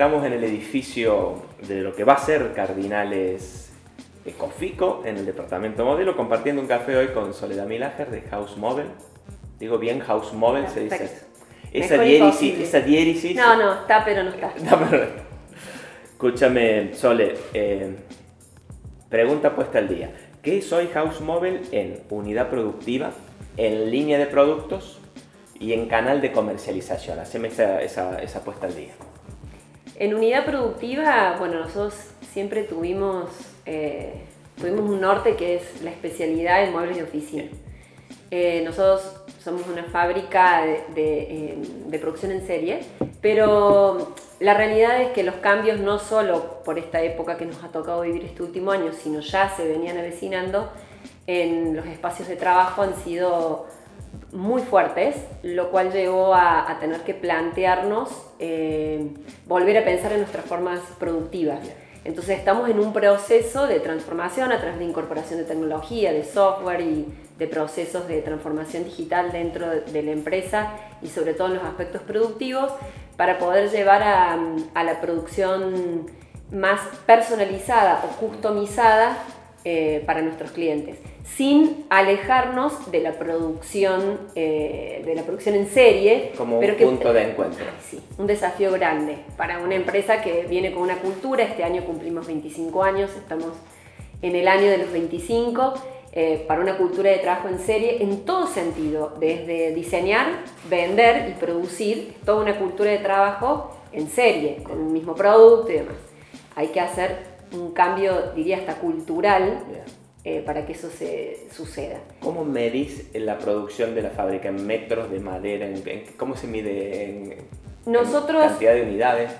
Estamos en el edificio de lo que va a ser Cardinales Ecofico, en el departamento modelo, compartiendo un café hoy con Soledad Milager de House Model. Digo bien, House Model se dice. Esa Mejor diéresis, esa diéresis. No, no, está, pero no está. No, pero- Escúchame, Sole. eh, pregunta puesta al día. ¿Qué es hoy House Mobile en unidad productiva, en línea de productos y en canal de comercialización? Haceme esa, esa, esa puesta al día. En unidad productiva, bueno, nosotros siempre tuvimos, eh, tuvimos un norte que es la especialidad en muebles de oficina. Eh, nosotros somos una fábrica de, de, eh, de producción en serie, pero la realidad es que los cambios no solo por esta época que nos ha tocado vivir este último año, sino ya se venían avecinando en los espacios de trabajo han sido muy fuertes, lo cual llevó a, a tener que plantearnos eh, volver a pensar en nuestras formas productivas. Entonces estamos en un proceso de transformación a través de incorporación de tecnología, de software y de procesos de transformación digital dentro de, de la empresa y sobre todo en los aspectos productivos para poder llevar a, a la producción más personalizada o customizada eh, para nuestros clientes, sin alejarnos de la producción, eh, de la producción en serie. Como un pero que- punto de encuentro. Sí, un desafío grande para una empresa que viene con una cultura. Este año cumplimos 25 años, estamos en el año de los 25. eh, para una cultura de trabajo en serie en todo sentido, desde diseñar, vender y producir, toda una cultura de trabajo en serie, con un mismo producto y demás. Hay que hacer un cambio, diría hasta cultural, Bien. Eh, para que eso se suceda. ¿Cómo medís la producción de la fábrica en metros de madera? ¿En, en- ¿Cómo se mide en, en Nosotros- cantidad de unidades?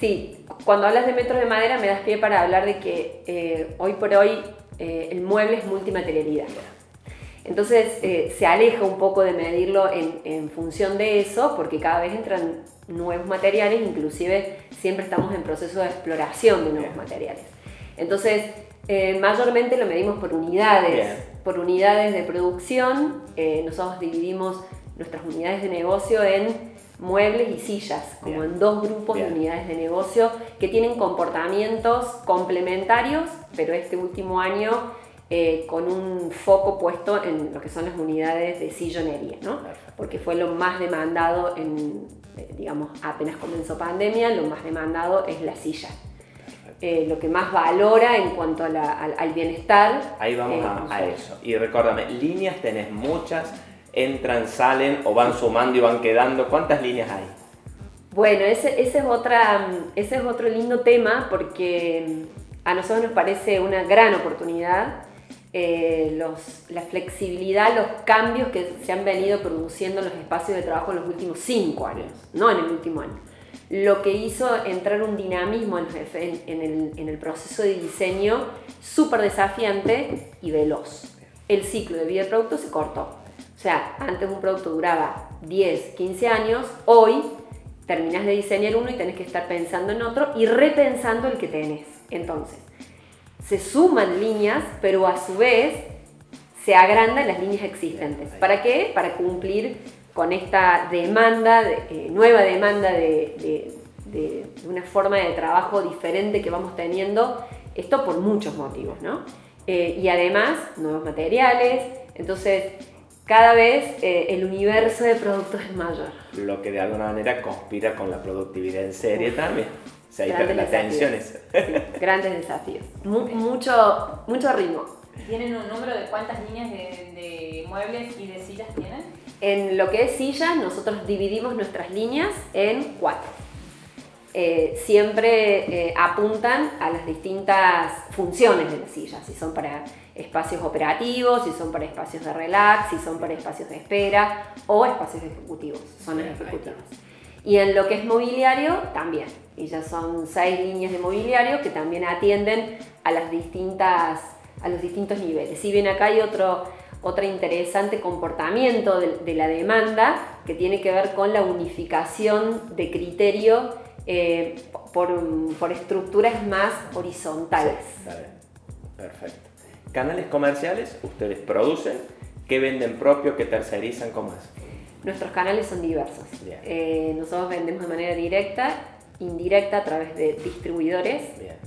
Sí, cuando hablas de metros de madera me das pie para hablar de que eh, hoy por hoy eh, el mueble es multimaterialidad. Entonces se aleja un poco de medirlo en, en función de eso, porque cada vez entran nuevos materiales, inclusive siempre estamos en proceso de exploración de nuevos Bien. materiales. Entonces, eh, mayormente lo medimos por unidades, Bien. por unidades de producción. Eh, nosotros dividimos nuestras unidades de negocio en muebles y sillas, como Bien. en dos grupos Bien. de unidades de negocio que tienen comportamientos complementarios, pero este último año eh, con un foco puesto en lo que son las unidades de sillonería, ¿no? Porque fue lo más demandado en, digamos, apenas comenzó pandemia, lo más demandado es la silla. Eh, lo que más valora en cuanto a la- al, al bienestar. Ahí vamos eh, a, eso. Y recuérdame, líneas tenés muchas, entran, salen o van sumando y van quedando. ¿Cuántas líneas hay? Bueno, ese, ese es otra, ese es otro lindo tema porque mm, a nosotros nos parece una gran oportunidad eh, los- la flexibilidad, los cambios que se han venido produciendo en los espacios de trabajo en los últimos cinco años, no en el último año. Lo que hizo entrar un dinamismo en, el, el proceso de diseño súper desafiante y veloz. El ciclo de vida del producto se cortó. O sea, antes un producto duraba 10, 15 años, hoy terminás de diseñar uno y tenés que estar pensando en otro y repensando el que tenés. Entonces, se suman líneas, pero a su vez se agrandan las líneas existentes. ¿Para qué? Para cumplir con esta demanda, de- eh, nueva demanda de, de- de una forma de trabajo diferente que vamos teniendo. Esto por muchos motivos, ¿no? Eh, y además, nuevos materiales. Entonces, cada vez eh, el universo de productos es mayor. Lo que de alguna manera conspira con la productividad en serie también. O sea, ahí la tensión. Sí, grandes desafíos. Mu- mucho, mucho ritmo. ¿Tienen un número de cuántas líneas de, de muebles y de sillas tienen? En lo que es sillas, nosotros dividimos nuestras líneas en cuatro. Eh, siempre eh, apuntan a las distintas funciones de las sillas, si son para espacios operativos, si son para espacios de relax, si son para espacios de espera o espacios ejecutivos, zonas ejecutivas. Y en lo que es mobiliario, también. Y ya son seis líneas de mobiliario que también atienden a, las distintas, a los distintos niveles. Si bien acá hay otro, otro interesante comportamiento de, de la demanda que tiene que ver con la unificación de criterio eh, por, por estructuras más horizontales. Perfecto. Canales comerciales, ustedes producen, ¿qué venden propio, qué tercerizan, cómo es? Nuestros canales son diversos. Bien. Eh, nosotros vendemos de manera directa indirecta a través de distribuidores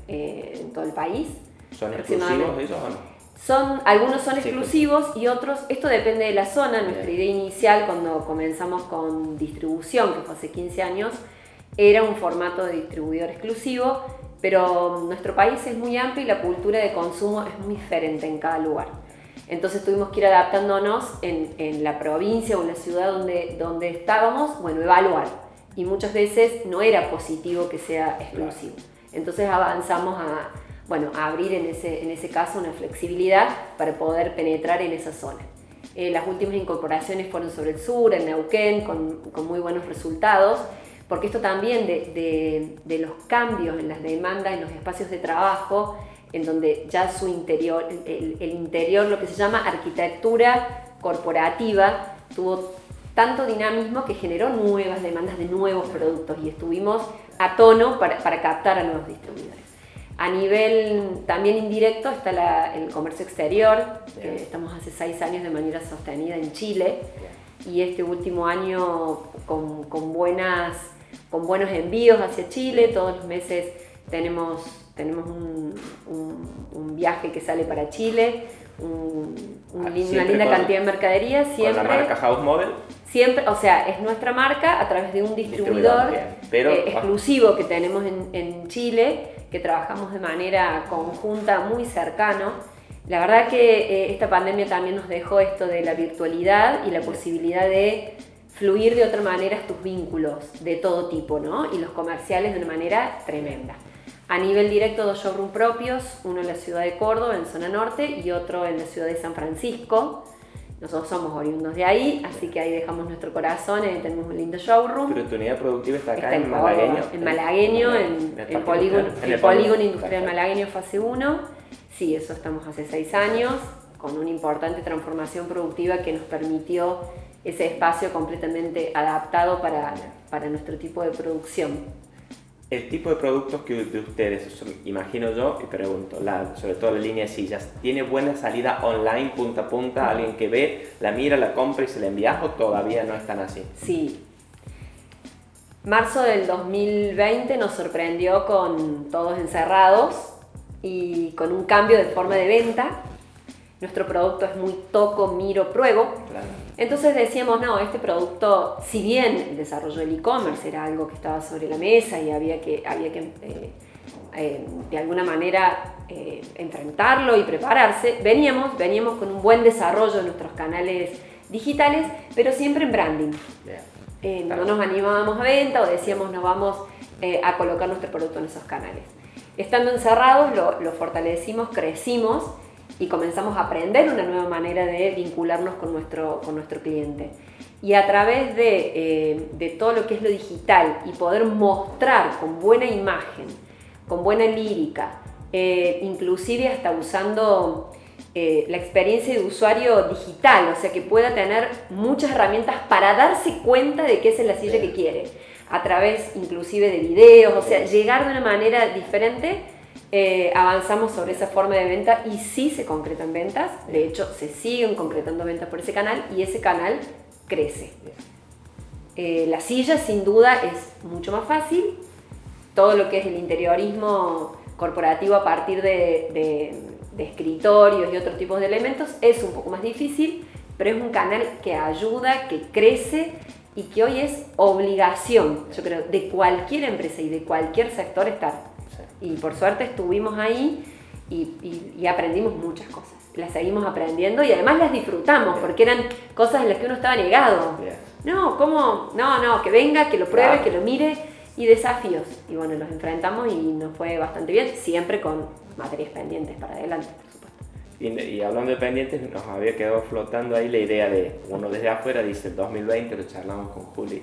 eh, en todo el país. ¿Son exclusivos ellos o no? Son, algunos son Sí, exclusivos y otros, esto depende de la zona. Nuestra Bien. idea inicial cuando comenzamos con distribución, que fue hace 15 años, era un formato de distribuidor exclusivo, pero nuestro país es muy amplio y la cultura de consumo es muy diferente en cada lugar. Entonces tuvimos que ir adaptándonos en, en la provincia o en la ciudad donde, donde estábamos, bueno, evaluar. Y muchas veces no era positivo que sea exclusivo. Entonces avanzamos a, bueno, abrir en ese, en ese caso una flexibilidad para poder penetrar en esa zona. Eh, las últimas incorporaciones fueron sobre el sur, en Neuquén, con, con muy buenos resultados, porque esto también de, de- de los cambios en las demandas, en los espacios de trabajo, en donde ya su interior, el, el interior, lo que se llama arquitectura corporativa, tuvo tanto dinamismo que generó nuevas demandas de nuevos productos y estuvimos a tono para, para captar a nuevos distribuidores. A nivel también indirecto está la- el comercio exterior, que estamos hace seis años de manera sostenida en Chile. Y este último año con, con buenas, con buenos envíos hacia Chile, todos los meses tenemos, tenemos un, un- un viaje que sale para Chile, un- Ah, una linda con- cantidad de mercadería, siempre, Con la marca House Model. siempre, o sea, es nuestra marca a través de un distribuidor, Distribuidor. Pero- eh, exclusivo que tenemos en, en Chile, que trabajamos de manera conjunta, muy cercano. La verdad que eh, esta pandemia también nos dejó esto de la virtualidad y la posibilidad de fluir de otra manera tus vínculos de todo tipo, ¿no? Y los comerciales de una manera tremenda. A nivel directo, dos showroom propios, uno en la ciudad de Córdoba, en zona norte, y otro en la ciudad de San Francisco. Nosotros somos oriundos de ahí, así que ahí dejamos nuestro corazón, ahí tenemos un lindo showroom. Pero tu unidad productiva está acá Está en, en Malagueño. Malagueño, en Malagueño, en, el el Parque polígono, Industrial, en el polígono industrial malagueño fase 1. Sí, eso estamos hace seis años, con una importante transformación productiva que nos permitió ese espacio completamente adaptado para, para nuestro tipo de producción. El tipo de productos que de ustedes, imagino yo, y pregunto, la, sobre todo la línea de sillas, ¿tiene buena salida online, punta a punta? ¿Alguien que ve, la mira, la compra y se la envía o todavía no están así? Sí. Marzo del 2020 nos sorprendió con todos encerrados y con un cambio de forma de venta. Nuestro producto es muy toco, miro, pruebo. Claro. Entonces decíamos, no, este producto, si bien el desarrollo del e-commerce era algo que estaba sobre la mesa y había que, había que eh, eh, de alguna manera eh, enfrentarlo y prepararse, veníamos, veníamos con un buen desarrollo de nuestros canales digitales, pero siempre en branding. Eh, Claro. No nos animábamos a venta o decíamos no vamos a colocar nuestro producto en esos canales. Estando encerrados lo, lo fortalecimos, crecimos y comenzamos a aprender una nueva manera de vincularnos con nuestro, con nuestro cliente. Y a través de, eh, de todo lo que es lo digital y poder mostrar con buena imagen, con buena lírica, eh, inclusive hasta usando eh, la experiencia de usuario digital, o sea que pueda tener muchas herramientas para darse cuenta de que esa es la silla que quiere, a través inclusive de videos, o sea, llegar de una manera diferente, eh, avanzamos sobre esa forma de venta y sí se concretan ventas, de hecho se siguen concretando ventas por ese canal y ese canal crece. Eh, la silla sin duda es mucho más fácil, todo lo que es el interiorismo corporativo a partir de, de- de escritorios y otros tipos de elementos es un poco más difícil, pero es un canal que ayuda, que crece y que hoy es obligación, yo creo, de cualquier empresa y de cualquier sector estar. Y por suerte estuvimos ahí y, y- y aprendimos muchas cosas. Las seguimos aprendiendo y además las disfrutamos porque eran cosas en las que uno estaba negado. No, ¿cómo? No, no, que venga, que lo pruebe, Claro. que lo mire y desafíos. Y bueno, los enfrentamos y nos fue bastante bien, siempre con materias pendientes para adelante, por supuesto. Y, y hablando de pendientes, nos había quedado flotando ahí la idea de, uno desde afuera dice 2020, lo charlamos con Juli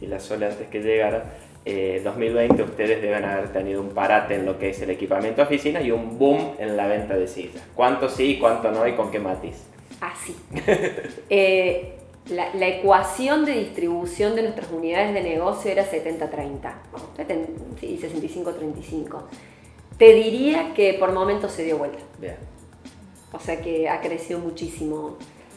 y la Sole antes que llegara, eh, 2020 ustedes deben haber tenido un parate en lo que es el equipamiento de oficina y un boom en la venta de sillas. ¿Cuánto sí, cuánto no y con qué matiz? Así. Eh, la, la ecuación de distribución de nuestras unidades de negocio era 70-30, Seten- sí, 65-35. Te diría que por momentos se dio vuelta. Bien. O sea que ha crecido muchísimo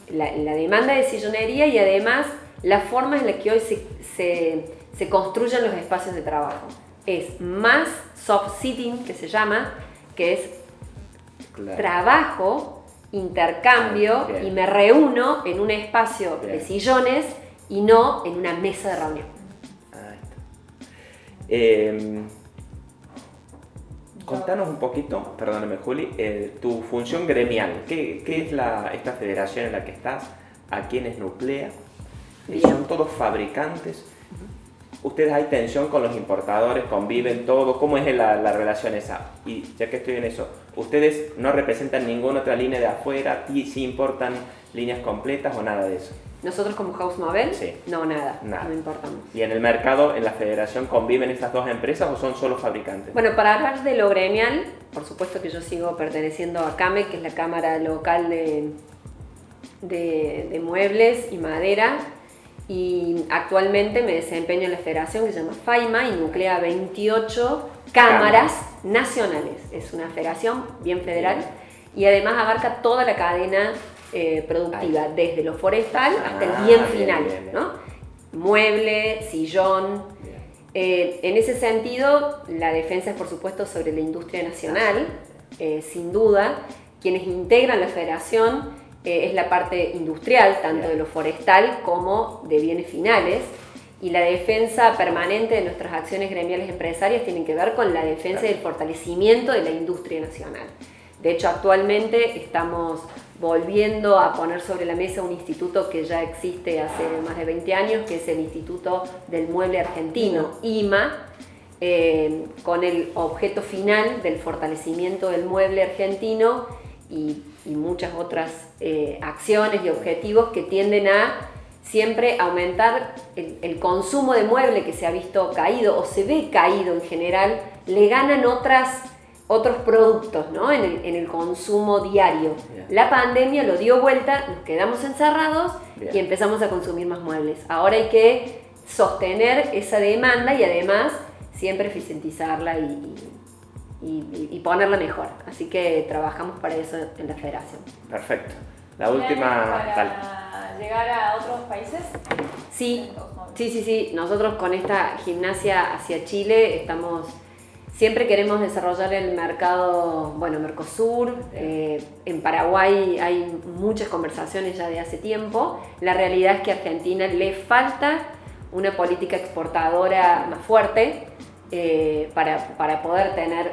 la, la demanda de sillonería y además la forma en la que hoy se, se- se construyen los espacios de trabajo. es más soft sitting, que se llama, que es Claro. trabajo, intercambio Ah, bien. y me reúno en un espacio de sillones y no en una mesa de reunión. Ahí está. Eh, contanos un poquito, perdóname Juli, eh, tu función gremial. ¿Qué, qué es la, esta federación en la que estás? ¿A quiénes nuclea? Eh, Bien. ¿Son todos fabricantes? ¿Ustedes hay tensión con los importadores? ¿Conviven todo? ¿Cómo es la, la relación esa? Y ya que estoy en eso, ¿ustedes no representan ninguna otra línea de afuera? ¿Y si importan líneas completas o nada de eso? Nosotros como House Sí. no, nada, Nada. no importamos. ¿Y en el mercado, en la federación, conviven estas dos empresas o son solo fabricantes? Bueno, para hablar de lo gremial, por supuesto que yo sigo perteneciendo a CAME, que es la Cámara Local de, de, de Muebles y Madera, y actualmente me desempeño en la federación que se llama FAIMA y nuclea 28 cámaras nacionales. Es una federación bien federal y además abarca toda la cadena eh, productiva, desde lo forestal hasta Ah, el bien final, bien, bien. ¿no? Mueble, sillón, eh, en ese sentido, la defensa es por supuesto sobre la industria nacional, eh, sin duda. Quienes integran la federación eh, es la parte industrial, tanto de lo forestal como de bienes finales. Y la defensa permanente de nuestras acciones gremiales empresarias tienen que ver con la defensa y el fortalecimiento de la industria nacional. De hecho, actualmente estamos volviendo a poner sobre la mesa un instituto que ya existe hace más de 20 años, que es el Instituto del Mueble Argentino, IMA, eh, con el objeto final del fortalecimiento del mueble argentino y, y muchas otras eh, acciones y objetivos que tienden a siempre aumentar el, el consumo de mueble que se ha visto caído o se ve caído en general, le ganan otras, otros productos ¿no? en, el, en el consumo diario. Bien. La pandemia lo dio vuelta, nos quedamos encerrados Bien. y empezamos a consumir más muebles. Ahora hay que sostener esa demanda y además siempre eficientizarla y, y- y- y ponerla mejor. Así que trabajamos para eso en la federación. Perfecto. La ¿Planes última... Para llegar a otros países. Sí, sí, sí, sí. Nosotros con esta gimnasia hacia Chile estamos... Siempre queremos desarrollar el mercado, bueno, Mercosur. eh, en Paraguay hay muchas conversaciones ya de hace tiempo. La realidad es que a Argentina le falta una política exportadora más fuerte eh, para, para poder tener,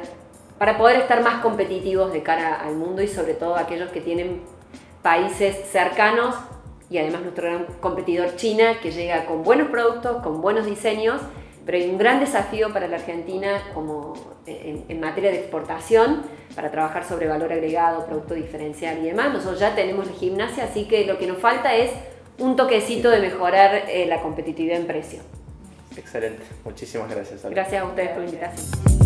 para poder estar más competitivos de cara al mundo y sobre todo aquellos que tienen países cercanos y además nuestro gran competidor China que llega con buenos productos, con buenos diseños, pero hay un gran desafío para la Argentina como en, en materia de exportación para trabajar sobre valor agregado, producto diferencial y demás. Nosotros ya tenemos la gimnasia, así que lo que nos falta es un toquecito de mejorar eh, la competitividad en precio. Excelente. Muchísimas gracias. Ale. Gracias a ustedes por la invitación.